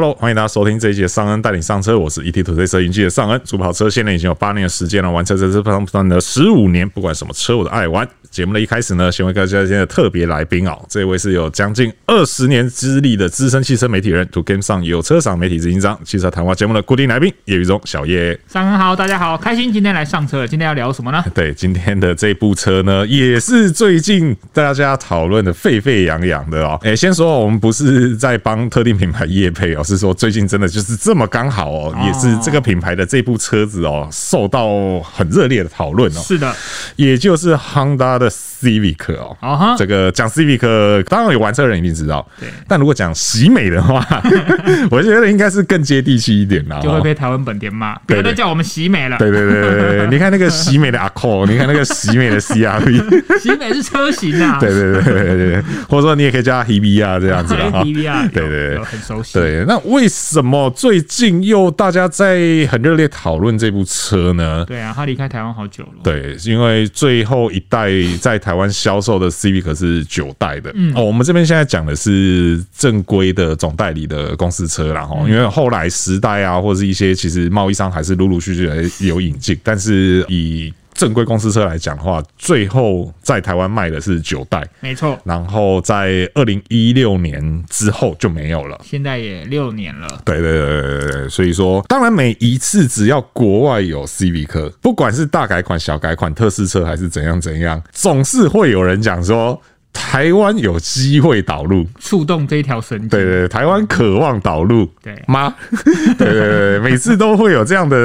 Hello，欢迎大家收听这一集的尚恩带你上车，我是 ETtoday 摄影记的尚恩。主跑车现在已经有八年的时间了，玩车这是不断的十五年，不管什么车我都爱玩。节目的一开始呢，先为大家今天的特别来宾哦，这位是有将近二十年资历的资深汽车媒体人，To Game 上有车赏媒体执行长，汽车谈话节目的固定来宾叶宇中小叶。尚恩好，大家好，开心今天来上车了。今天要聊什么呢？对，今天的这部车呢，也是最近大家讨论的沸沸扬扬的哦。哎，先说我们不是在帮特定品牌业配哦，是说最近真的就是这么刚好哦，也是这个品牌的这部车子哦，受到很热烈的讨论哦。是的，也就是 Honda 的 Civic 哦，啊哈，这个讲 Civic，当然有玩车的人一定知道。对，但如果讲喜美的话，我觉得应该是更接地气一点啦。就会被台湾本田骂，别人叫我们喜美了。对对对对对，你看那个喜美的 Accord，你看那个喜美的 CRV，喜美是车型啊。对对对对对，或者说你也可以叫它 Hebe 啊这样子啊。Hebe 啊，对对对，很熟悉。对，那为什么最近又大家在很热烈讨论这部车呢？对啊，它离开台湾好久了。对，因为最后一代在台湾销售的。Civic 是九代的，嗯哦，我们这边现在讲的是正规的总代理的公司车啦，哈，因为后来十代啊，或者是一些其实贸易商还是陆陆续续有引进，但是以正规公司车来讲的话，最后在台湾卖的是九代，没错。然后在二零一六年之后就没有了，现在也六年了。对对对对对，所以说，当然每一次只要国外有 Civic，不管是大改款、小改款、特试车还是怎样怎样，总是会有人讲说。台湾有机会导入，触动这一条神经。对对，对，台湾渴望导入，对吗？对对对，每次都会有这样的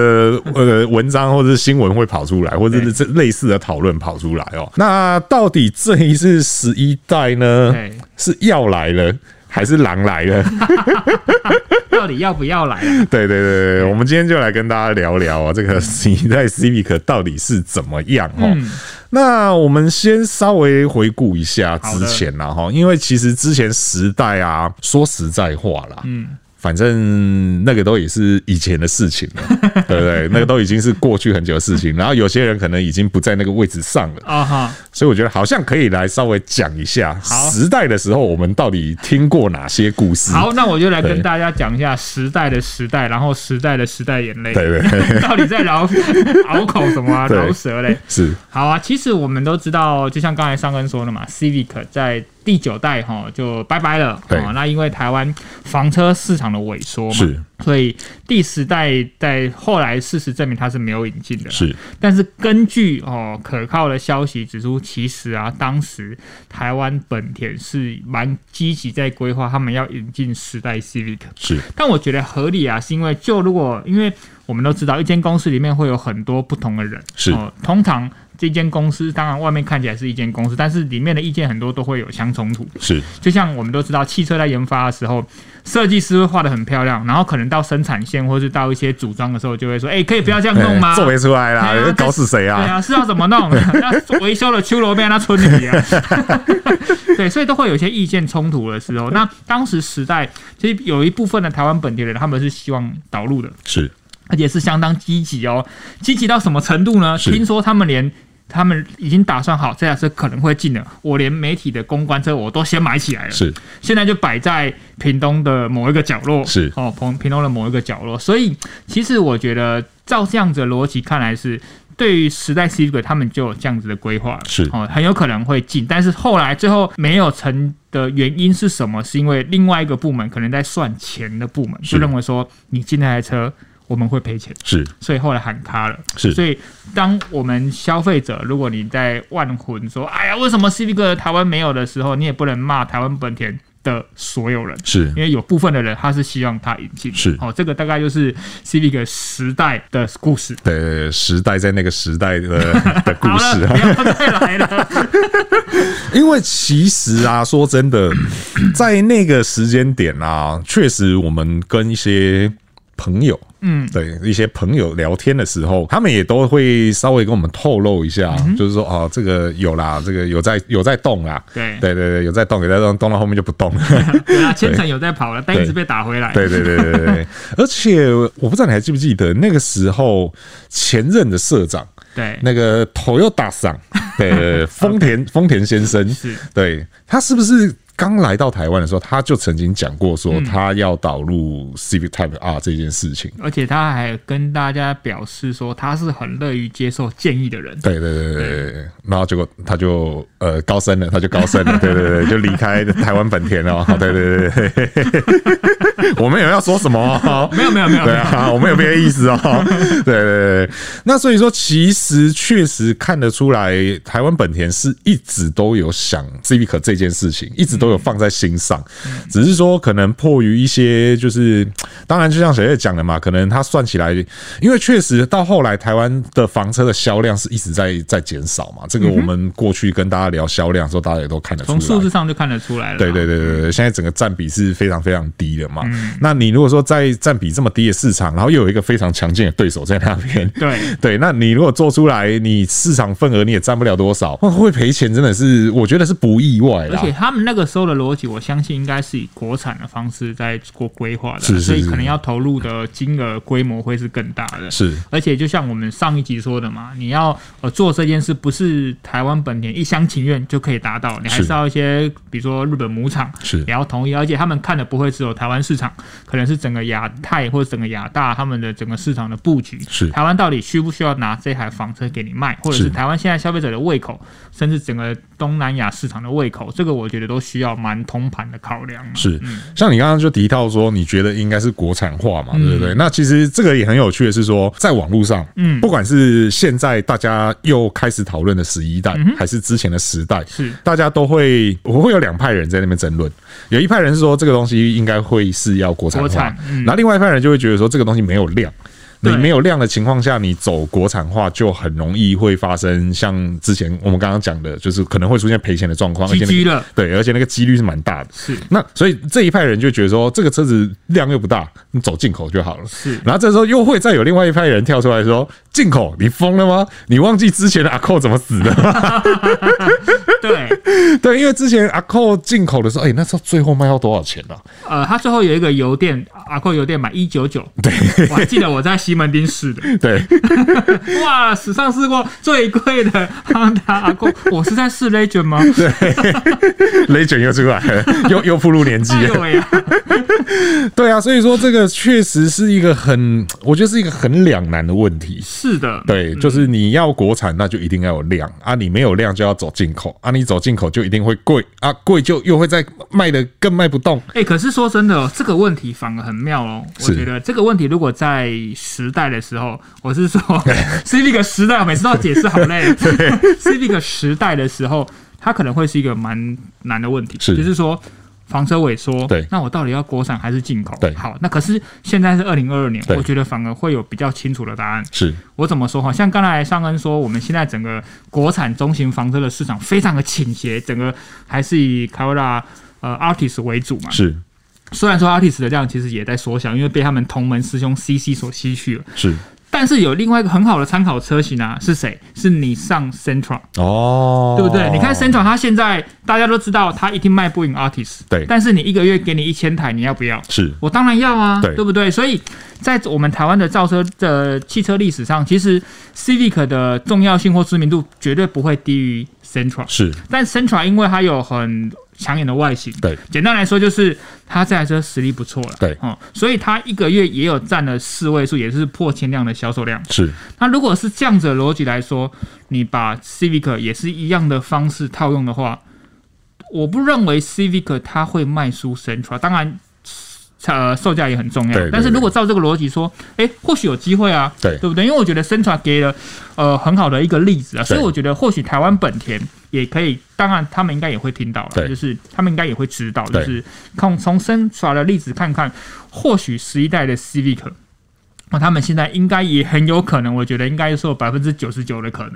呃文章或者是新闻会跑出来，或者是这类似的讨论跑出来哦。那到底这一次十一代呢，是要来了还是狼来了？到底要不要来？对对对对，我们今天就来跟大家聊聊啊，这个新一代 Civic 到底是怎么样哦。那我们先稍微回顾一下之前啦，哈，因为其实之前时代啊，说实在话啦，嗯。反正那个都也是以前的事情了，对不对？那个都已经是过去很久的事情。然后有些人可能已经不在那个位置上了啊哈，所以我觉得好像可以来稍微讲一下时代的时候我们到底听过哪些故事。好，那我就来跟大家讲一下时代的时代，然后时代的时代眼泪，对对对，到底在饶 拗口什么啊？饶舌嘞？是。好啊，其实我们都知道，就像刚才尚根说的嘛，Civic 在。第九代哈就拜拜了，对，那因为台湾房车市场的萎缩嘛，是，所以第十代在后来事实证明它是没有引进的，是。但是根据哦可靠的消息指出，其实啊当时台湾本田是蛮积极在规划他们要引进十代 Civic，是。但我觉得合理啊，是因为就如果因为我们都知道一间公司里面会有很多不同的人，是，哦，通常。这间公司当然外面看起来是一间公司，但是里面的意见很多都会有相冲突。是，就像我们都知道，汽车在研发的时候，设计师会画的很漂亮，然后可能到生产线或是到一些组装的时候，就会说：“哎、欸，可以不要这样弄吗？”做没出来啦，啊、搞死谁啊？对啊，是要怎么弄？那维修的秋罗变那村里啊？对，所以都会有一些意见冲突的时候。那当时时代其实有一部分的台湾本地人，他们是希望导入的，是，而且是相当积极哦。积极到什么程度呢？听说他们连他们已经打算好这辆车可能会进了，我连媒体的公关车我都先买起来了。是，现在就摆在屏东的某一个角落。是哦，屏屏东的某一个角落。所以其实我觉得，照这样子的逻辑看来是，对于时代 Civic 他们就有这样子的规划。是哦，很有可能会进，但是后来最后没有成的原因是什么？是因为另外一个部门可能在算钱的部门就认为说，你进那台车。我们会赔钱，是，所以后来喊卡了，是，所以当我们消费者，如果你在万魂说，哎呀，为什么 Civic 台湾没有的时候，你也不能骂台湾本田的所有人，是。因为有部分的人他是希望他引进，是，哦，这个大概就是 Civic 时代的故事，对，时代在那个时代的 的故事，不要再来了，因为其实啊，说真的，在那个时间点啊，确实我们跟一些朋友。嗯，对，一些朋友聊天的时候，他们也都会稍微跟我们透露一下，嗯、就是说哦，这个有啦，这个有在有在动啦，对对对对，有在动，有在动，动到后面就不动了。对啊，千层有在跑了，但一直被打回来。对对对对对，而且我不知道你还记不记得那个时候前任的社长，对那个 Toyota 桑，对 丰田丰田先生，是对他是不是？刚来到台湾的时候，他就曾经讲过说他要导入 Civic Type R 这件事情，而且他还跟大家表示说他是很乐于接受建议的人。对对对对对，然后结果他就呃高升了，他就高升了，对对对，就离开台湾本田了。对对对对，我们有要说什么？没有没有没有，对啊，我们有别的意思 哦。对对对，那所以说其实确实看得出来，台湾本田是一直都有想 Civic 这件事情，一直都有放在心上，只是说可能迫于一些就是，当然就像小叶讲的嘛，可能他算起来，因为确实到后来台湾的房车的销量是一直在在减少嘛，这个我们过去跟大家聊销量的时候，大家也都看得出来，从数字上就看得出来了。对对对对对，现在整个占比是非常非常低的嘛。那你如果说在占比这么低的市场，然后又有一个非常强劲的对手在那边，对 对，那你如果做出来，你市场份额你也占不了多少，会赔钱，真的是我觉得是不意外的。而且他们那个时候的逻辑，我相信应该是以国产的方式在做规划的，是所以可能要投入的金额规模会是更大的。是，而且就像我们上一集说的嘛，你要呃做这件事，不是台湾本田一厢情愿就可以达到，你还是要一些，比如说日本母厂是也要同意，而且他们看的不会只有台湾市场，可能是整个亚太或者整个亚大他们的整个市场的布局。是，台湾到底需不需要拿这台房车给你卖，或者是台湾现在消费者的胃口，甚至整个东南亚市场的胃口，这个我觉得都需要蛮通盘的考量。是，像你刚刚就提到说，你觉得应该是国产化嘛，对不对？那其实这个也很有趣的是说，在网络上，嗯，不管是现在大家又开始讨论的十一代，还是之前的十代，是大家都会，我会有两派人在那边争论。有一派人是说这个东西应该会是要国产化，然后另外一派人就会觉得说这个东西没有量。你没有量的情况下，你走国产化就很容易会发生像之前我们刚刚讲的，就是可能会出现赔钱的状况，而且那个对，而且那个几率是蛮大的。是，那所以这一派人就觉得说，这个车子量又不大，你走进口就好了。是，然后这时候又会再有另外一派人跳出来说，进口你疯了吗？你忘记之前的阿扣怎么死的吗？对 对，因为之前阿扣进口的时候，哎，那时候最后卖到多少钱呢？呃，他最后有一个油电阿扣油电买一九九，对，我还记得我在西门町试的，对，哇，史上试过最贵的哈达阿扣，我是在试 Legend 吗？对，Legend 又出来了，又又步入年纪了，对啊，所以说这个确实是一个很，我觉得是一个很两难的问题。是的，对，就是你要国产，那就一定要有量。啊，你没有量就要走进口。啊，你走进口就一定会贵啊，贵就又会再卖的更卖不动。哎，可是说真的，这个问题反而很妙哦，我觉得这个问题如果在时代的时候，我是说 Civic 时代，我每次都要解释好累。Civic 时代的时候，它可能会是一个蛮难的问题，是就是说房车萎缩，对，那我到底要国产还是进口？对，好，那可是现在是二零二二年，我觉得反而会有比较清楚的答案。是我怎么说哈？像刚才尚恩说，我们现在整个国产中型房车的市场非常的倾斜，整个还是以 Carrera 呃 Artis 为主嘛。是。虽然说 Artis 的量其实也在缩小，因为被他们同门师兄 CC 所吸去了。是，但是有另外一个很好的参考车型啊，是谁？是你上 Central 哦，对不对？你看 Central，它现在大家都知道，它一定卖不赢 Artist。对，但是你一个月给你一千台，你要不要？是，我当然要啊，对，对不对？所以在我们台湾的造车的汽车历史上，其实 Civic 的重要性或知名度绝对不会低于 Sentra。是，但 Sentra 因为它有很抢眼的外形，对，简单来说就是它这台车实力不错了，对，哦，所以它一个月也有占了四位数，也是破千辆的销售量。是，那如果是这样子的逻辑来说，你把 Civic 也是一样的方式套用的话，我不认为 Civic 它会卖出 Sentra，当然。呃，售价也很重要，但是如果照这个逻辑说，哎、欸，或许有机会啊，对，对不对？因为我觉得 Centra 给了呃很好的一个例子啊，所以我觉得或许台湾本田也可以，当然他们应该也会听到了，就是他们应该也会知道，就是从从 Centra 的例子看看，或许十一代的 Civic，那他们现在应该也很有可能，我觉得应该是有百分之九十九的可能，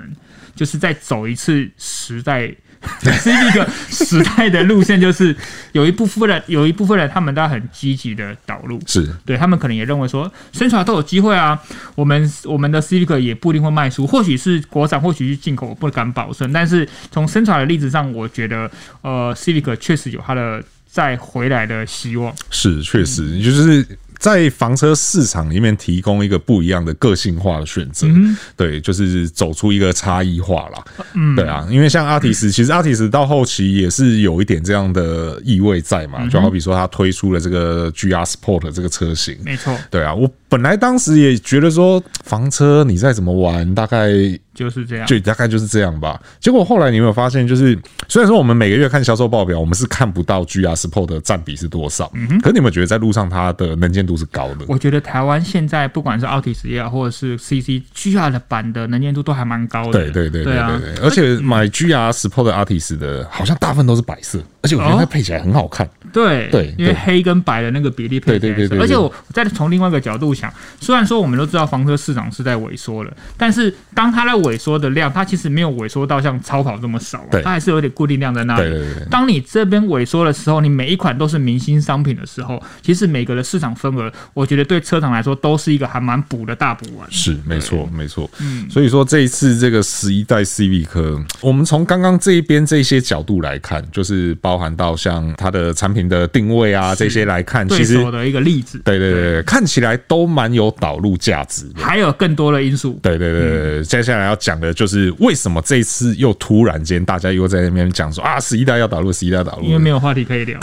就是再走一次时代。是一个时代的路线，就是有一部分人，有一部分人，他们都很积极的导入，是对他们可能也认为说，生产都有机会啊。我们我们的 Civic 也不一定会卖出，或许是国产，或许是进口，我不敢保证。但是从生产的例子上，我觉得呃，Civic 确实有它的再回来的希望。是，确实就是。在房车市场里面提供一个不一样的个性化的选择，嗯、对，就是走出一个差异化啦。嗯，对啊，因为像阿提斯，其实阿提斯到后期也是有一点这样的意味在嘛，就好比说他推出了这个 GR Sport 这个车型，没错，对啊，我本来当时也觉得说房车你再怎么玩，大概。就是这样，就大概就是这样吧。结果后来你有没有发现，就是虽然说我们每个月看销售报表，我们是看不到 GR Sport 的占比是多少，嗯哼，可你们觉得在路上它的能见度是高的？我觉得台湾现在不管是奥迪斯也好，或者是 CC GR 的版的能见度都还蛮高的。对对对对对对，对，而且买 GR Sport 的 Artis 的，好像大部分都是白色，而且我觉得它配起来很好看。对对，因为黑跟白的那个比例配起来，对对对。而且我再从另外一个角度想，虽然说我们都知道房车市场是在萎缩了，但是当它在萎缩的量，它其实没有萎缩到像超跑这么少，它还是有点固定量在那里。当你这边萎缩的时候，你每一款都是明星商品的时候，其实每个的市场份额，我觉得对车厂来说都是一个还蛮补的大补丸。是，没错，没错。嗯，所以说这一次这个十一代 Civic，我们从刚刚这一边这些角度来看，就是包含到像它的产品的定位啊这些来看，其实的一个例子。对对对，看起来都蛮有导入价值的。还有更多的因素。对对对对，接下来要讲的就是。为什么这一次又突然间大家又在那边讲说啊，十一代要导入，十一代要导入？因为没有话题可以聊，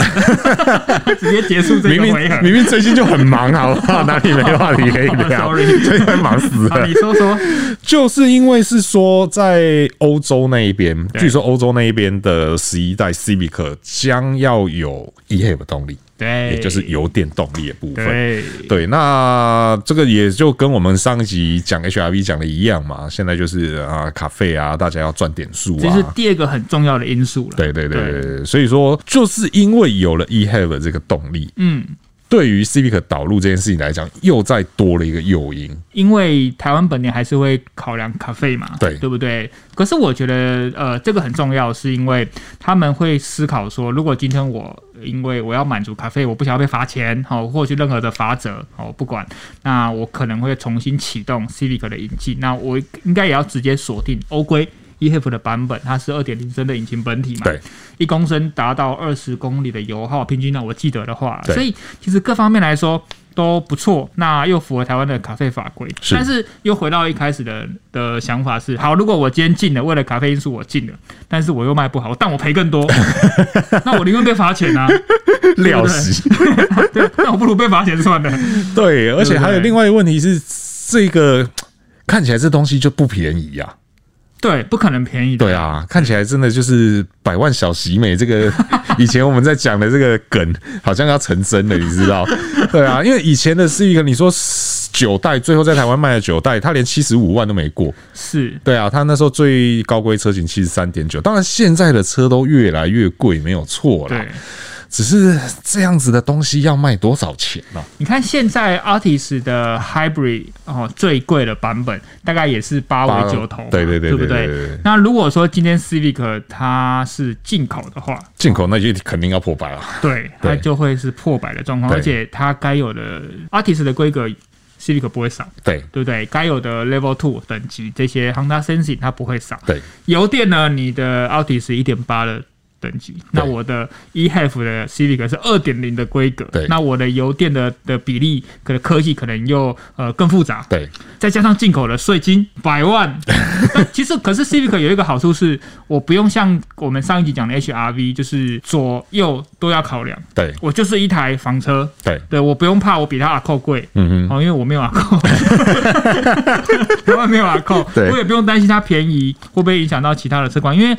直接结束这个回合。明明最近就很忙，好不好？哪里没话题可以聊？最近忙死了。你说说，就是因为是说在欧洲那一边，据说欧洲那一边的十一代 Civic 将要有 eHEV 动力。对，也就是油电动力的部分。对，对，那这个也就跟我们上一集讲 HRV 讲的一样嘛。现在就是啊，卡费啊，大家要赚点数啊，这是第二个很重要的因素了。对，对，对。所以说，就是因为有了 eHEV 这个动力，嗯。对于 Civic 导入这件事情来讲，又再多了一个诱因。因为台湾本年还是会考量卡费嘛，对对不对？可是我觉得，呃，这个很重要，是因为他们会思考说，如果今天我因为我要满足卡费，我不想要被罚钱，好，或者任何的罚则，好，不管，那我可能会重新启动 Civic 的引进，那我应该也要直接锁定欧规。eHEV 的版本，它是二点零升的引擎本体嘛？对，一公升达到二十公里的油耗，平均呢，我记得的话，所以其实各方面来说都不错。那又符合台湾的咖啡法规，但是又回到一开始的的想法是：好，如果我今天进了，为了咖啡因素我进了，但是我又卖不好，但我赔更多，那我宁愿被罚钱啊！了 死，对，那我不如被罚钱算了。对，而且还有另外一个问题是，这个看起来这东西就不便宜呀、啊。对，不可能便宜的。对啊，看起来真的就是百万小喜美这个，以前我们在讲的这个梗，好像要成真了，你知道？对啊，因为以前的是一个，你说九代，最后在台湾卖了九代，他连七十五万都没过。是，对啊，他那时候最高规车型七十三点九，当然现在的车都越来越贵，没有错啦。对。只是这样子的东西要卖多少钱呢？你看现在 Artis 的 Hybrid 哦，最贵的版本大概也是八尾九头，对对对，对不对？那如果说今天 Civic 它是进口的话，进口那就肯定要破百了。对，它就会是破百的状况，而且它该有的 Artis 的规格 Civic 不会少，对对不对？该有的 Level Two 等级这些 Honda Sensing 它不会少。对，油电呢？你的 Altis 一点八的。等级，那我的 eHEV 的 Civic 是二点零的规格，对，那我的油电的的比例可能科技可能又呃更复杂，对，再加上进口的税金百万，其实可是 Civic 有一个好处是，我不用像我们上一集讲的 HRV，就是左右都要考量，对，我就是一台房车，对，对我不用怕我比它阿扣贵，嗯嗯，哦，因为我没有阿扣，台湾没有阿扣，对，我也不用担心它便宜会不会影响到其他的车况，因为。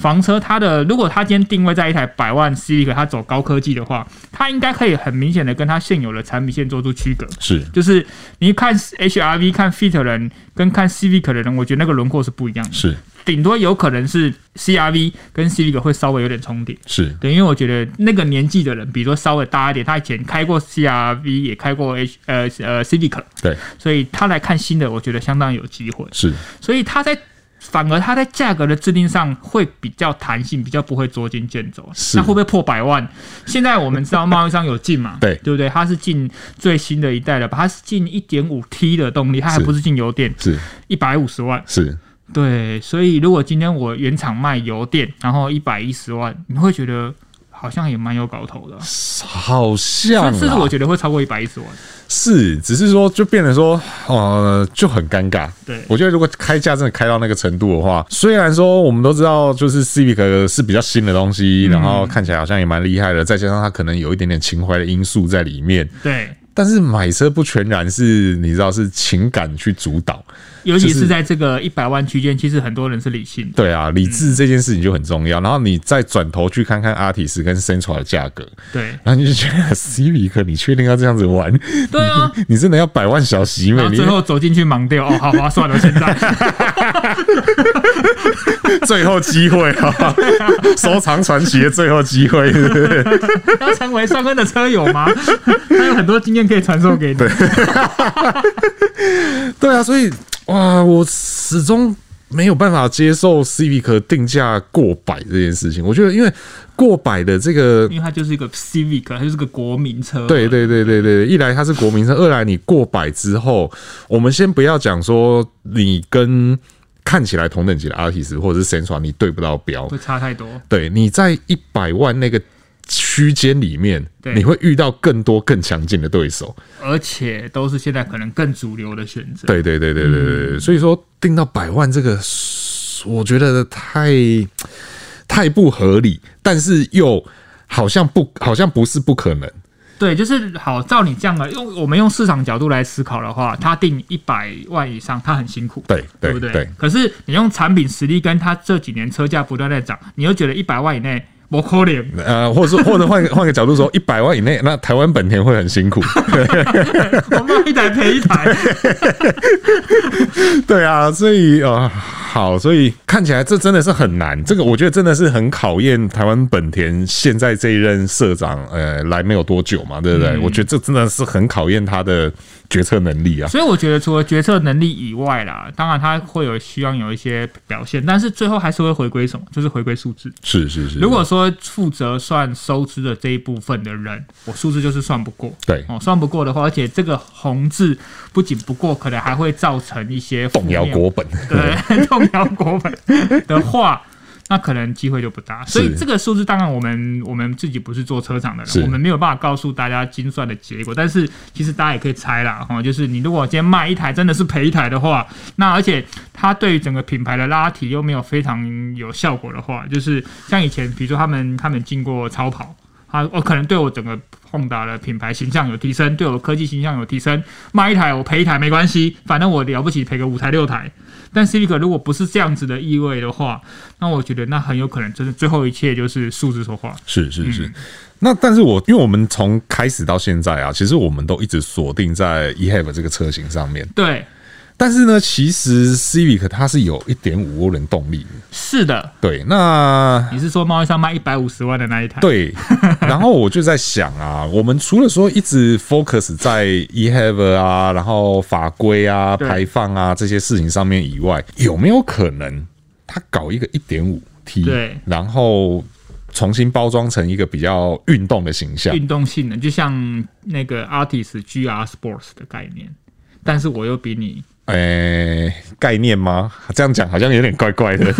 房车它的，如果它今天定位在一台百万 Civic，它走高科技的话，它应该可以很明显的跟它现有的产品线做出区隔。是，就是你看 HRV 看 Fit 的人跟看 Civic 的人，我觉得那个轮廓是不一样的。是，顶多有可能是 CRV 跟 Civic 会稍微有点重叠。是，对，因为我觉得那个年纪的人，比如说稍微大一点，他以前开过 CRV，也开过 H 呃呃 Civic，对，所以他来看新的，我觉得相当有机会。是，所以他在。反而它在价格的制定上会比较弹性，比较不会捉襟见肘。那会不会破百万？现在我们知道贸易商有进嘛？对，对不对？它是进最新的一代的，它是进一点五 T 的动力，它还不是进油电，是一百五十万。是，对。所以如果今天我原厂卖油电，然后一百一十万，你会觉得？好像也蛮有搞头的，好像，甚至我觉得会超过一百一十万。是，只是说就变得说，呃，就很尴尬。对，我觉得如果开价真的开到那个程度的话，虽然说我们都知道，就是 Civic 是比较新的东西，然后看起来好像也蛮厉害的，再加上它可能有一点点情怀的因素在里面。对。但是买车不全然是你知道是情感去主导，尤其是在这个一百万区间，其实很多人是理性的。对啊，理智这件事情就很重要。然后你再转头去看看 Altis 跟 Sentra 的价格，对，然后你就觉得 Civic，你确定要这样子玩？对啊，你真的要百万小媳妇？你最后走进去盲掉哦，好划算了，现在 最后机会啊，收藏传奇的最后机会，要成为双恩的车友吗？他有很多经验。可以传授给你。对，对啊，所以哇，我始终没有办法接受 Civic 定价过百这件事情。我觉得，因为过百的这个，因为它就是一个 Civic，它就是个国民车。对对对对对，一来它是国民车，二来你过百之后，我们先不要讲说你跟看起来同等级的 Artis 或者是 Sentra 你对不到标，会差太多。对，你在一百万那个。区间里面，你会遇到更多更强劲的对手，而且都是现在可能更主流的选择。对对对对对对，嗯、所以说定到百万这个，我觉得太太不合理，但是又好像不好像不是不可能。对，就是好，照你这样的用我们用市场角度来思考的话，他定一百万以上，他很辛苦，对对不对？对。可是你用产品实力跟他这几年车价不断在涨，你又觉得一百万以内。不可能，呃，或者或者换个换个角度说，一百万以内，那台湾本田会很辛苦。我卖一台赔一台。对啊，所以啊。呃好，所以看起来这真的是很难。这个我觉得真的是很考验台湾本田现在这一任社长，呃，来没有多久嘛，对不对？嗯、我觉得这真的是很考验他的决策能力啊。所以我觉得除了决策能力以外啦，当然他会有希望有一些表现，但是最后还是会回归什么？就是回归数字。是是是。如果说负责算收支的这一部分的人，我数字就是算不过。对哦，算不过的话，而且这个红字不仅不过，可能还会造成一些动摇国本。对。摇国本的话，那可能机会就不大。所以这个数字，当然我们我们自己不是做车厂的人，我们没有办法告诉大家精算的结果。但是其实大家也可以猜啦，哈，就是你如果今天卖一台真的是赔一台的话，那而且它对于整个品牌的拉提又没有非常有效果的话，就是像以前比如说他们他们进过超跑，啊，我可能对我整个 Honda 的品牌形象有提升，对我的科技形象有提升，卖一台我赔一台没关系，反正我了不起赔个五台六台。但 Civic 如果不是这样子的意味的话，那我觉得那很有可能真的最后一切就是数字说话。是是是。嗯、那但是我因为我们从开始到现在啊，其实我们都一直锁定在 e:HEV 这个车型上面。对。但是呢，其实 Civic 它是有一点五涡轮动力。是的，对。那你是说贸易商卖一百五十万的那一台？对。然后我就在想啊，我们除了说一直 focus 在 e:HEV 啊，然后法规啊、排放啊这些事情上面以外，有没有可能他搞一个一点五 T，对，然后重新包装成一个比较运动的形象，运动性能，就像那个 Artist GR Sports 的概念，但是我又比你。诶、欸，概念吗？这样讲好像有点怪怪的。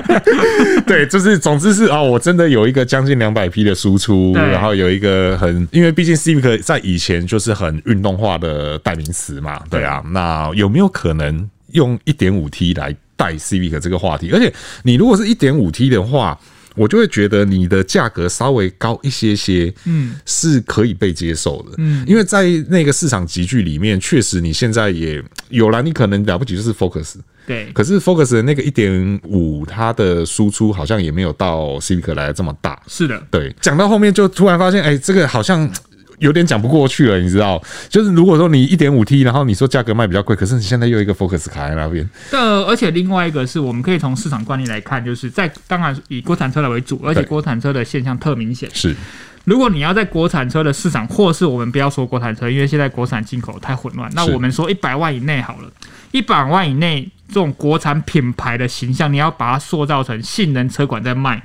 对，就是总之是哦，我真的有一个将近两百匹的输出，然后有一个很，因为毕竟 Civic 在以前就是很运动化的代名词嘛。对啊，那有没有可能用一点五 T 来带 Civic 这个话题？而且你如果是一点五 T 的话。我就会觉得你的价格稍微高一些些，嗯，是可以被接受的，嗯，因为在那个市场集聚里面，确实你现在也有了，你可能了不起就是 Focus，对，可是 Focus 的那个一点五，它的输出好像也没有到 Civic 来的这么大，是的，对，讲到后面就突然发现，哎，这个好像。有点讲不过去了，你知道？就是如果说你一点五 T，然后你说价格卖比较贵，可是你现在又一个 Focus 卡在那边。呃，而且另外一个是我们可以从市场惯例来看，就是在当然以国产车来为主，而且国产车的现象特明显。是，如果你要在国产车的市场，或是我们不要说国产车，因为现在国产进口太混乱。那我们说一百万以内好了，一百万以内这种国产品牌的形象，你要把它塑造成性能车款在卖。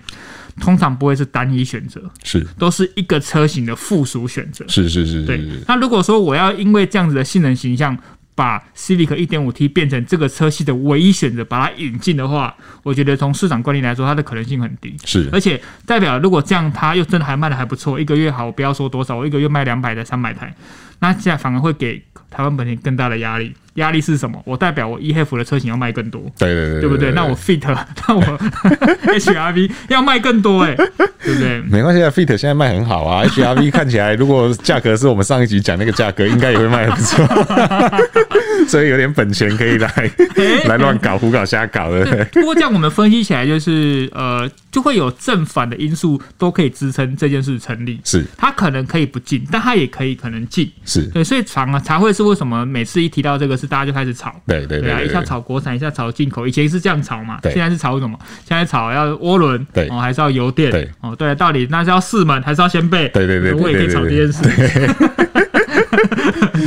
通常不会是单一选择，是都是一个车型的附属选择，是是是，是，对。那如果说我要因为这样子的性能形象把 Civic 1.5T 变成这个车系的唯一选择，把它引进的话，我觉得从市场观念来说，它的可能性很低。是，而且代表如果这样，它又真的还卖的还不错，一个月好，我不要说多少，我一个月卖两百台、三百台，那现在反而会给台湾本田更大的压力。压力是什么？我代表我 EHEV 的车型要卖更多，对对对，对不对？那我 Fit，那我 HRV 要卖更多，哎，对不对？没关系啊，Fit 现在卖很好啊，HRV 看起来如果价格是我们上一集讲那个价格，应该也会卖得不错，所以有点本钱可以来来乱搞、胡搞、瞎搞的。不过这样我们分析起来，就是呃，就会有正反的因素都可以支撑这件事成立。是，它可能可以不进，但它也可以可能进。是对，所以常啊才会是为什么每次一提到这个事。大家就开始炒，对对对，啊，一下炒国产，一下炒进口，以前是这样炒嘛，现在是炒什么？现在炒要涡轮，对，哦，还是要油电，对，哦，对，到底那是要四门还是要掀背？对对对，我也可以炒这件事。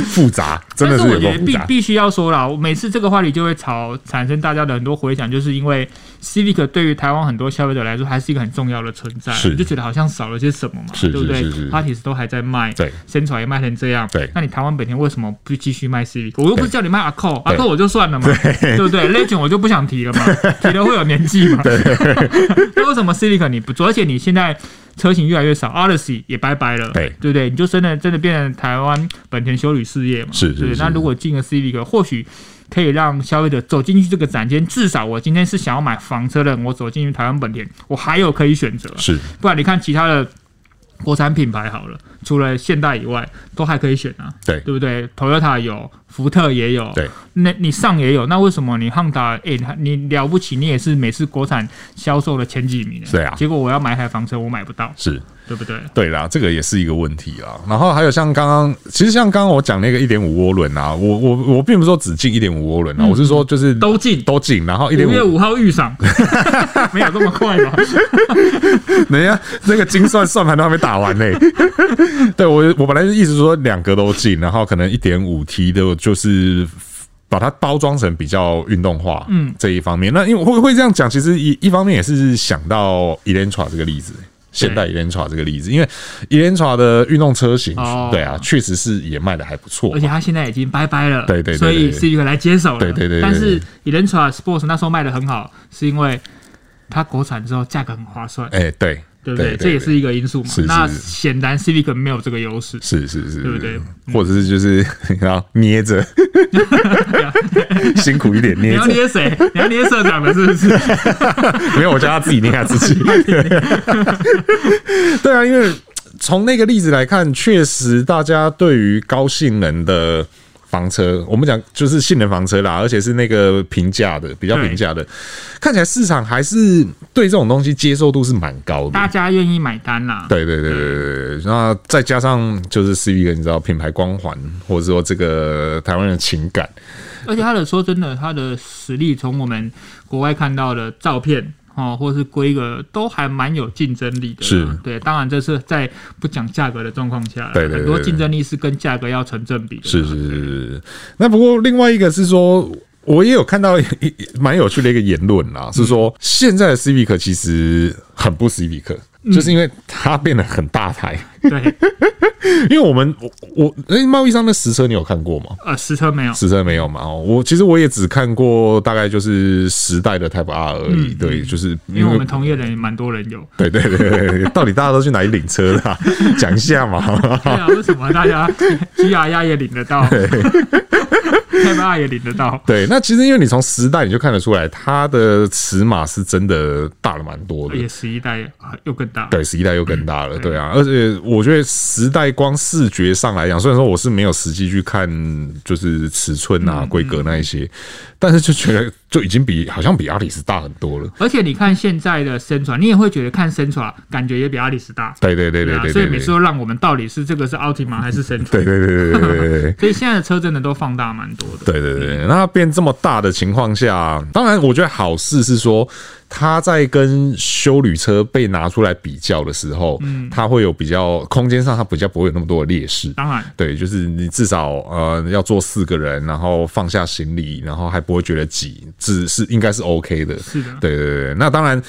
复杂，真的是有复杂。但是我觉得必必须要说了，每次这个话题就会炒，产生大家的很多回响，就是因为 Civic 对于台湾很多消费者来说还是一个很重要的存在，是，就觉得好像少了些什么嘛，对不对？Altis 都还在卖，对，Sentra 也卖成这样，对，那你台湾本田为什么不继续卖 Civic？我又不是叫你卖 Accord，Accord 我就算了嘛，对不对？Legend 我就不想提了嘛，提了会有年纪嘛，对，那为什么 Civic 你不做？而且你现在。车型越来越少，Odyssey 也拜拜了，对对不对？你就真的真的变成台湾本田修旅事业嘛？是是，是，对。那如果进了 Civic，或许可以让消费者走进去这个展间，至少我今天是想要买房车的，我走进去台湾本田，我还有可以选择。是，不然你看其他的。国产品牌好了，除了现代以外，都还可以选啊，对对不对？Toyota 有，福特也有，对，那你上也有，那为什么你 Honda 哎，你了不起，你也是每次国产销售的前几名，对啊，结果我要买一台房车，我买不到，是。对不对？对啦，这个也是一个问题啊。然后还有像刚刚，其实像刚刚我讲那个一点五涡轮啊，我我我并不是说只进一点五涡轮啊，嗯、我是说就是都进都进。然后一点五月五号预赏，没有这么快吧？等一下，那个精算算盘都还没打完呢。对我我本来是意思说两个都进，然后可能一点五 T 的，就是把它包装成比较运动化，嗯，这一方面。那因为会会这样讲，其实一一方面也是想到 Elantra 这个例子。现代 Elantra 这个例子，因为 Elantra 的运动车型，哦、对啊，确实是也卖的还不错，而且它现在已经拜拜了，对对，对，所以是一个来接手了，对对对，对。但是 Elantra Sports 那时候卖的很好，是因为它国产之后价格很划算，哎、欸，对。对不对？这也是一个因素嘛。那显然 Civic 没有这个优势。是是是，对不对？或者是就是 你要捏着，辛苦一点捏着。你要捏谁？你要捏社长的，是不是？没有，我叫他自己捏下自己。对啊，因为从那个例子来看，确实大家对于高性能的。房车，我们讲就是性能房车啦，而且是那个平价的，比较平价的，看起来市场还是对这种东西接受度是蛮高的，大家愿意买单啦。对对对对对，那再加上就是 Civic，你知道品牌光环，或者说这个台湾人的情感，而且他的说真的，他的实力从我们国外看到的照片。哦，或者是规格都还蛮有竞争力的，是对。当然，这是在不讲价格的状况下，很多竞争力是跟价格要成正比的。是是是是。那不过另外一个是说，我也有看到一蛮有趣的一个言论啦，是说现在的 Civic 其实很不 Civic。就是因为它变得很大台，对，因为我们我我哎，贸易商的实车你有看过吗？呃，实车没有，实车没有嘛。哦，我其实我也只看过大概就是时代的 Type R 而已。对，就是因为我们同业人也蛮多人有。对对对对，到底大家都去哪里领车的？讲一下嘛。对啊，为什么大家 GR 也领得到？Type R 也领得到。对，那其实因为你从十代你就看得出来，它的尺码是真的大了蛮多的。也十一代又更大。对，十一代又更大了，对啊，而且我觉得十代光视觉上来讲，虽然说我是没有实际去看，就是尺寸啊、规格那一些，但是就觉得就已经比好像比 Altis 大很多了。而且你看现在的 Sentra，你也会觉得看 Sentra 感觉也比 Altis 大。对对对对对，所以每次都让我们到底是这个是 Altima 还是 Sentra？对对对对对对。所以现在的车真的都放大蛮多对对对，那变这么大的情况下，当然我觉得好事是说。它在跟修旅车被拿出来比较的时候，嗯，它会有比较空间上，它比较不会有那么多的劣势。当然，对，就是你至少呃要坐四个人，然后放下行李，然后还不会觉得挤，只是应该是 OK 的。是的，对对对。那当然，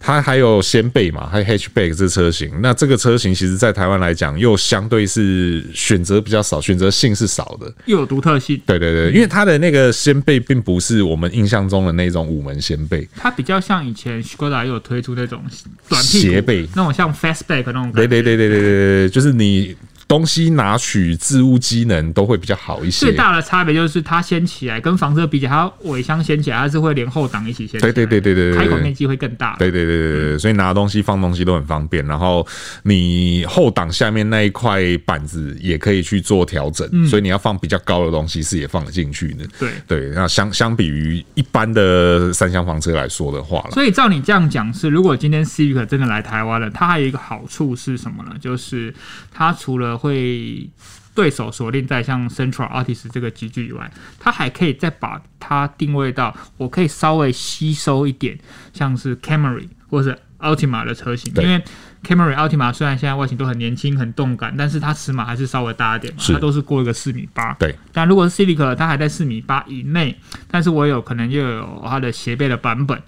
它还有掀背嘛，还有 hatchback 这车型。那这个车型其实在台湾来讲，又相对是选择比较少，选择性是少的，又有独特性。对对对，因为它的那个掀背并不是我们印象中的那种五门掀背，它比较像。以前 Skoda 也有推出那种短屁股斜背，那种像 Fastback 那种。对对对对对对对，就是你。东西拿取置物机能都会比较好一些。最大的差别就是它掀起来跟房车比起来，它尾箱掀起来它是会连后挡一起掀。对对对对对，开口面积会更大。对对对对对，所以拿东西放东西都很方便。然后你后挡下面那一块板子也可以去做调整，所以你要放比较高的东西是也放得进去的。对对，那相相比于一般的三厢房车来说的话，所以照你这样讲是，如果今天 Civic 真的来台湾了，它还有一个好处是什么呢？就是它除了会对手锁定在像 Central、Artist 这个级距以外，它还可以再把它定位到我可以稍微吸收一点，像是 Camry 或者 Altima 的车型，因为 Camry、Altima 虽然现在外形都很年轻、很动感，但是它尺码还是稍微大一点嘛，它都是过一个四米八。对，但如果是 Civic，它还在四米八以内，但是我有可能又有它的斜背的版本，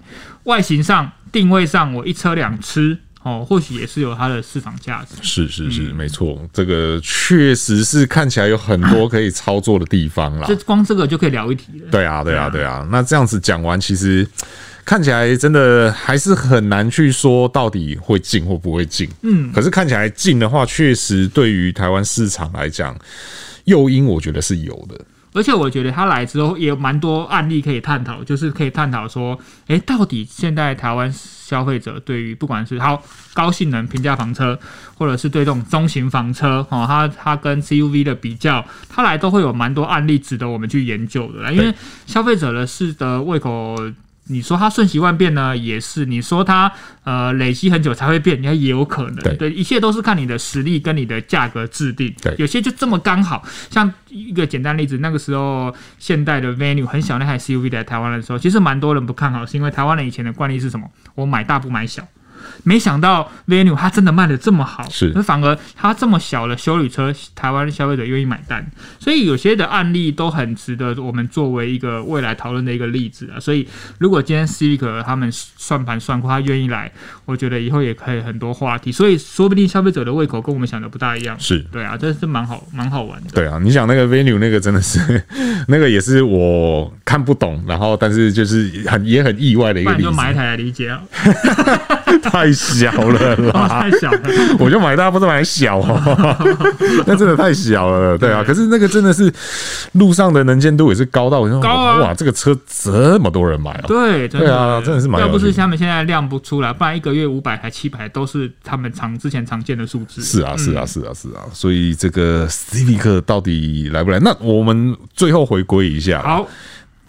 外形上、定位上，我一车两吃。哦，或许也是有它的市场价值。是是是，嗯、没错，这个确实是看起来有很多可以操作的地方啦。就光这个就可以聊一题了。对啊，对啊，对啊。那这样子讲完，其实看起来真的还是很难去说到底会进或不会进。嗯，可是看起来进的话，确实对于台湾市场来讲，诱因我觉得是有的。而且我觉得他来之后也有蛮多案例可以探讨，就是可以探讨说，诶，到底现在台湾消费者对于不管是它高性能平价房车，或者是对这种中型房车，哦，它它跟 CUV 的比较，它来都会有蛮多案例值得我们去研究的，因为消费者的是的胃口。你说它瞬息万变呢，也是；你说它呃累积很久才会变，你看也有可能。对，对，一切都是看你的实力跟你的价格制定。对，有些就这么刚好。像一个简单例子，那个时候现代的 Venue 很小那台 CUV 来台湾的时候，其实蛮多人不看好，是因为台湾人以前的惯例是什么？我买大不买小。没想到 Venue 它真的卖的这么好，是，那反而它这么小的修理车，台湾消费者愿意买单，所以有些的案例都很值得我们作为一个未来讨论的一个例子啊。所以如果今天 Civic 他们算盘算过，他愿意来，我觉得以后也可以很多话题。所以说不定消费者的胃口跟我们想的不大一样，是对啊，这是蛮好蛮好玩的。对啊，你想那个 Venue 那个真的是那个也是我看不懂，然后但是就是很也很意外的一个例子，就买一台来理解啊。太小了啦，哦、太小了，我就买大，不是买小哦，那真的太小了，对啊。可是那个真的是路上的能见度也是高到，我说、啊、哇，这个车这么多人买哦、喔，对对啊，真的是蛮。要不是他们现在量不出来，不然一个月五百台、七百都是他们常之前常见的数字。是啊，是啊，是啊，是啊。所以这个 Civic 到底来不来？那我们最后回归一下，好。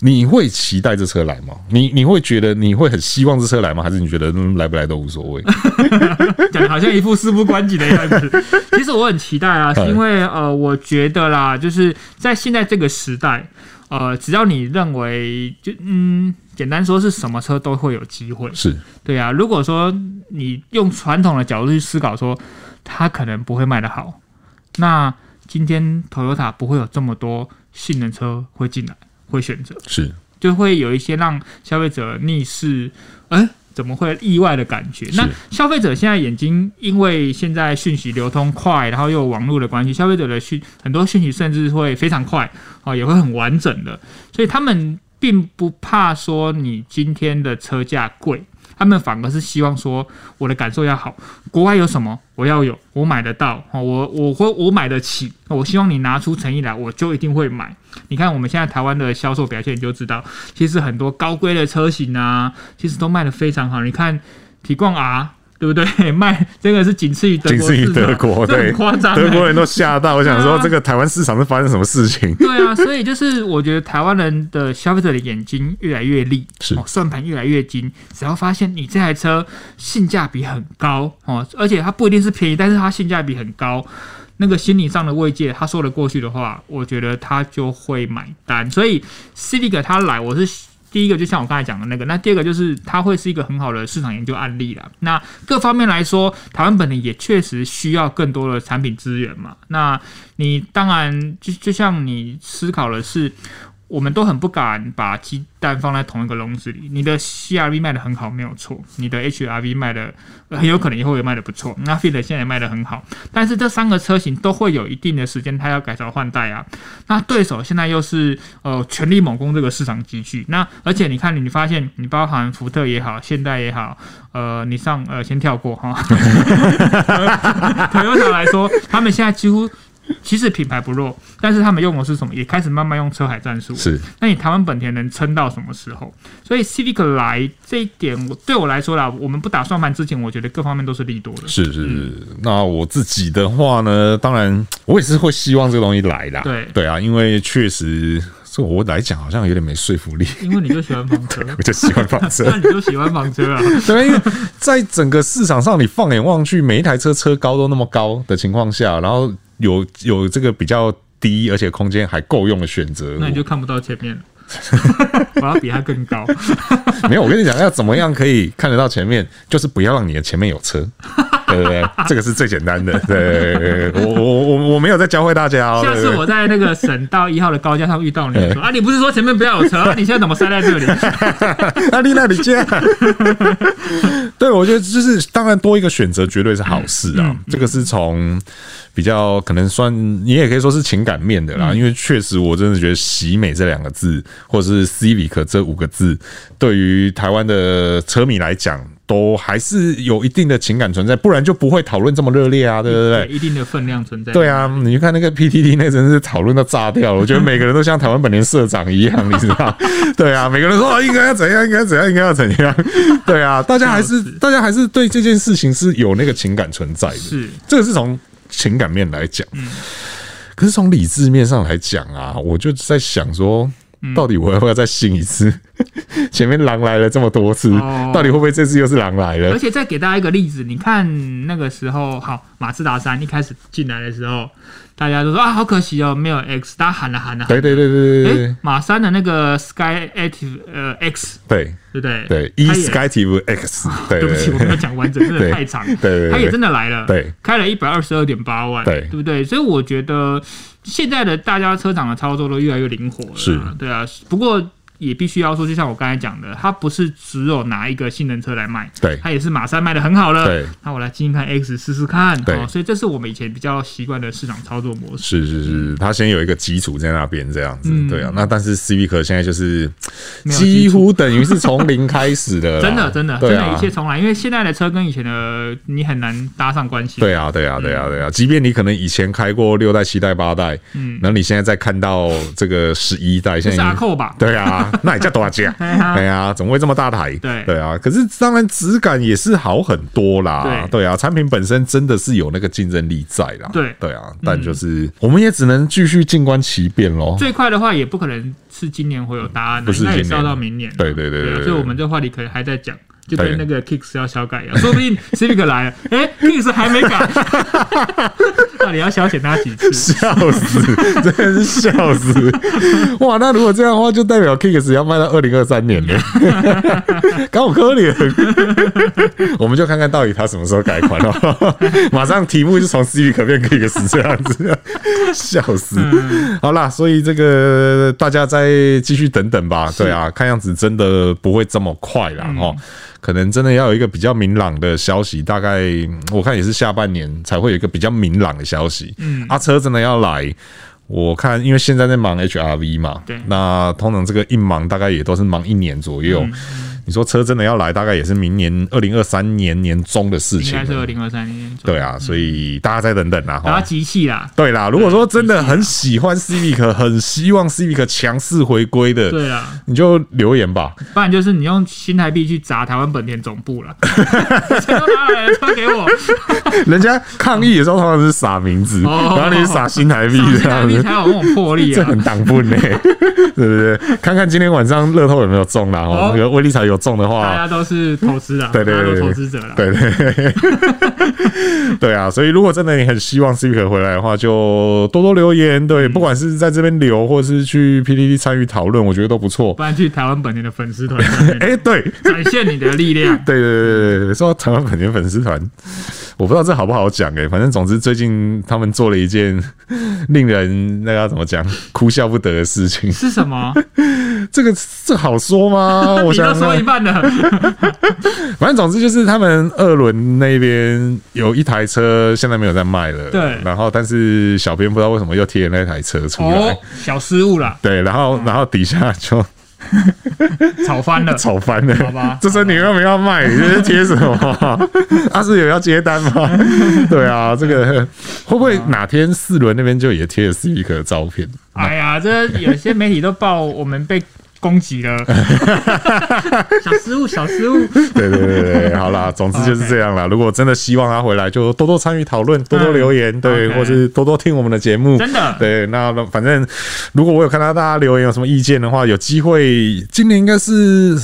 你会期待这车来吗？你你会觉得你会很希望这车来吗？还是你觉得来不来都无所谓？讲的好像一副事不关己的样子。其实我很期待啊，是因为呃，我觉得啦，就是在现在这个时代，呃，只要你认为就嗯，简单说是什么车都会有机会。是对啊。如果说你用传统的角度去思考，说它可能不会卖得好，那今天 Toyota 不会有这么多性能车会进来。会选择是，就会有一些让消费者逆势，哎、欸，怎么会意外的感觉？那消费者现在眼睛，因为现在讯息流通快，然后又有网络的关系，消费者的讯很多讯息甚至会非常快，哦，也会很完整的，所以他们并不怕说你今天的车价贵。他们反而是希望说，我的感受要好。国外有什么，我要有，我买得到，我我会我买得起。我希望你拿出诚意来，我就一定会买。你看我们现在台湾的销售表现，你就知道，其实很多高规的车型啊，其实都卖得非常好。你看，提冠 R。对不对？卖这个是仅次于德国，仅次于德国，对，夸张，德国人都吓到。我想说，这个台湾市场是发生什么事情？对啊，所以就是我觉得台湾人的消费者的眼睛越来越利，是算盘越来越精。只要发现你这台车性价比很高哦，而且它不一定是便宜，但是它性价比很高，那个心理上的慰藉，他说得过去的话，我觉得他就会买单。所以 Civic 他来，我是。第一个就像我刚才讲的那个，那第二个就是它会是一个很好的市场研究案例啦。那各方面来说，台湾本地也确实需要更多的产品资源嘛。那你当然就就像你思考的是。我们都很不敢把鸡蛋放在同一个笼子里。你的 CRV 卖得很好，没有错。你的 HRV 卖的很有可能以后也卖得不错。那 Fit 现在也卖得很好，但是这三个车型都会有一定的时间，它要改朝换代啊。那对手现在又是呃全力猛攻这个市场机具。那而且你看，你发现你包含福特也好，现代也好，呃，你上呃先跳过哈。Toyota 来说，他们现在几乎。其实品牌不弱，但是他们用的是什么？也开始慢慢用车海战术。是，那你台湾本田能撑到什么时候？所以 Civic 来这一点，我对我来说啦，我们不打算盘之前，我觉得各方面都是利多的。是是是。嗯、那我自己的话呢，当然我也是会希望这个东西来啦。对对啊，因为确实，这我来讲好像有点没说服力。因为你就喜欢房车，我就喜欢房车，那你就喜欢房车啊？对，因为在整个市场上，你放眼望去，每一台车车高都那么高的情况下，然后。有有这个比较低，而且空间还够用的选择，那你就看不到前面了。我要比他更高。没有，我跟你讲，要怎么样可以看得到前面，就是不要让你的前面有车。对不对？这个是最简单的。对，我我我我没有在教会大家哦。下次我在那个省道一号的高架上遇到你，说啊，你不是说前面不要有车？你现在怎么塞在这里？那你那里接？对，我觉得就是当然多一个选择绝对是好事啊。这个是从比较可能算你也可以说是情感面的啦，因为确实我真的觉得“喜美”这两个字，或者是 “Civic” 这五个字，对于台湾的车迷来讲。都还是有一定的情感存在，不然就不会讨论这么热烈啊，对不对？一定的分量存在。对啊，你去看那个 PTT，那真是讨论到炸掉了。我觉得每个人都像台湾本田社长一样，你知道？对啊，每个人说啊，应该要怎样，应该怎样，应该要怎样。对啊，大家还是大家还是对这件事情是有那个情感存在的。是，这个是从情感面来讲。嗯。可是从理智面上来讲啊，我就在想说。到底我要不要再信一次？前面狼来了这么多次，到底会不会这次又是狼来了？而且再给大家一个例子，你看那个时候，好，马自达三一开始进来的时候，大家都说啊，好可惜哦，没有 X，大家喊了喊了。对对对对对对。马三的那个 Skyactiv 呃 X，对对对对，E Skyactiv X，对，对不起，我没有讲完整，真的太长。对，它也真的来了，对，开了一百二十二点八万，对，对不对？所以我觉得。现在的大家车厂的操作都越来越灵活了，是，对啊。不过。也必须要说，就像我刚才讲的，它不是只有拿一个性能车来卖，对，它也是马三卖的很好了，对。那我来进看 X 试试看，对。所以这是我们以前比较习惯的市场操作模式。是是是，它先有一个基础在那边这样子，嗯、对啊。那但是 Civic 现在就是几乎等于是从零开始的，真的真的真的，一切重来。因为现在的车跟以前的你很难搭上关系。对啊对啊对啊对啊，即便你可能以前开过六代七代八代，嗯，然后你现在再看到这个十一代，现在是扣吧？对啊，那也叫多少钱？对啊，怎么会这么大台？对对啊，可是当然质感也是好很多啦。对对啊，产品本身真的是有那个竞争力在啦。对对啊，但就是我们也只能继续静观其变喽。最快的话也不可能是今年会有答案，不是，今年要到明年。对对对对，所以我们这话题可能还在讲。就跟那个 Kicks 要小改一样，说不定 Civic 来了，哎、欸、，Kicks 还没改，到底要消遣他几次？笑死，真的是笑死！哇，那如果这样的话，就代表 Kicks 要卖到二零二三年了，搞我可怜。我们就看看到底他什么时候改款哦。马上题目就从 Civic 变 Kicks 这样子，笑死！好啦，所以这个大家再继续等等吧。对啊，看样子真的不会这么快啦。哦。可能真的要有一个比较明朗的消息，大概我看也是下半年才会有一个比较明朗的消息。嗯，阿，车真的要来，我看因为现在在忙 HRV 嘛，对，那通常这个一忙大概也都是忙一年左右。嗯你说车真的要来，大概也是明年二零二三年年中的事情。应该是二零二三年。对啊，所以大家再等等啦。大家集气啦。对啦，如果说真的很喜欢 Civic，很希望 Civic 强势回归的，对啊，你就留言吧。不然就是你用新台币去砸台湾本田总部了。钱都拿来给我。人家抗议的时候，通常是撒名字，然后你撒新台币这样子，才有那种魄力啊。这很挡不呢，对不对？看看今天晚上乐透有没有中啦。哦，那个威力才有。中的话，大家都是投资啊，对对对，投资者了，对对对，对啊，所以如果真的你很希望 Civic 回来的话，就多多留言，对，不管是在这边留，或者是去 PTT 参与讨论，我觉得都不错。不然去台湾本田的粉丝团哎，对，展现你的力量。对对对对对，说到台湾本田粉丝团，我不知道这好不好讲哎，反正总之最近他们做了一件令人那个要怎么讲哭笑不得的事情，是什么？这个这好说吗？我想说一半的。反正总之就是他们二轮那边有一台车现在没有在卖了，对。然后但是小编不知道为什么又贴了那台车出来，哦，小失误了。对，然后然后底下就 炒翻了，炒翻了。好吧，这车你又没有要卖？你这是贴什么？他是有要接单吗？对啊，这个会不会哪天四轮那边就也贴了 Civic 的照片？哎呀，这有些媒体都报我们被。攻击了，小失误，小失误。对对对对，好啦，总之就是这样啦。如果真的希望他回来，就多多参与讨论，多多留言，对，或是多多听我们的节目。真的，对，那反正如果我有看到大家留言有什么意见的话，有机会今年应该是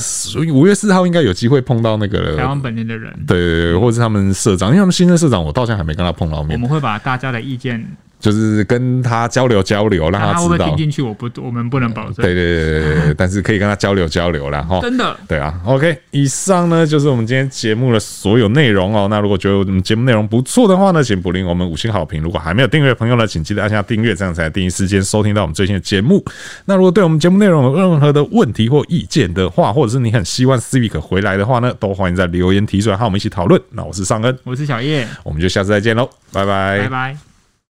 五月四号，应该有机会碰到那个台湾本地的人，对对对，或者是他们社长，因为他们新任社长，我到现在还没跟他碰到面。我们会把大家的意见。就是跟他交流交流，让他知道。他会不会听进去？我不，我们不能保证。对对对对对，但是可以跟他交流交流啦。哈。真的。对啊，OK，以上呢就是我们今天节目的所有内容哦。那如果觉得我们节目内容不错的话呢，请不吝我们五星好评。如果还没有订阅的朋友呢，请记得按下订阅，这样才第一时间收听到我们最新的节目。那如果对我们节目内容有任何的问题或意见的话，或者是你很希望 Civic 回来的话呢，都欢迎在留言提出来，和我们一起讨论。那我是尚恩，我是小叶，我们就下次再见喽，拜拜，拜拜。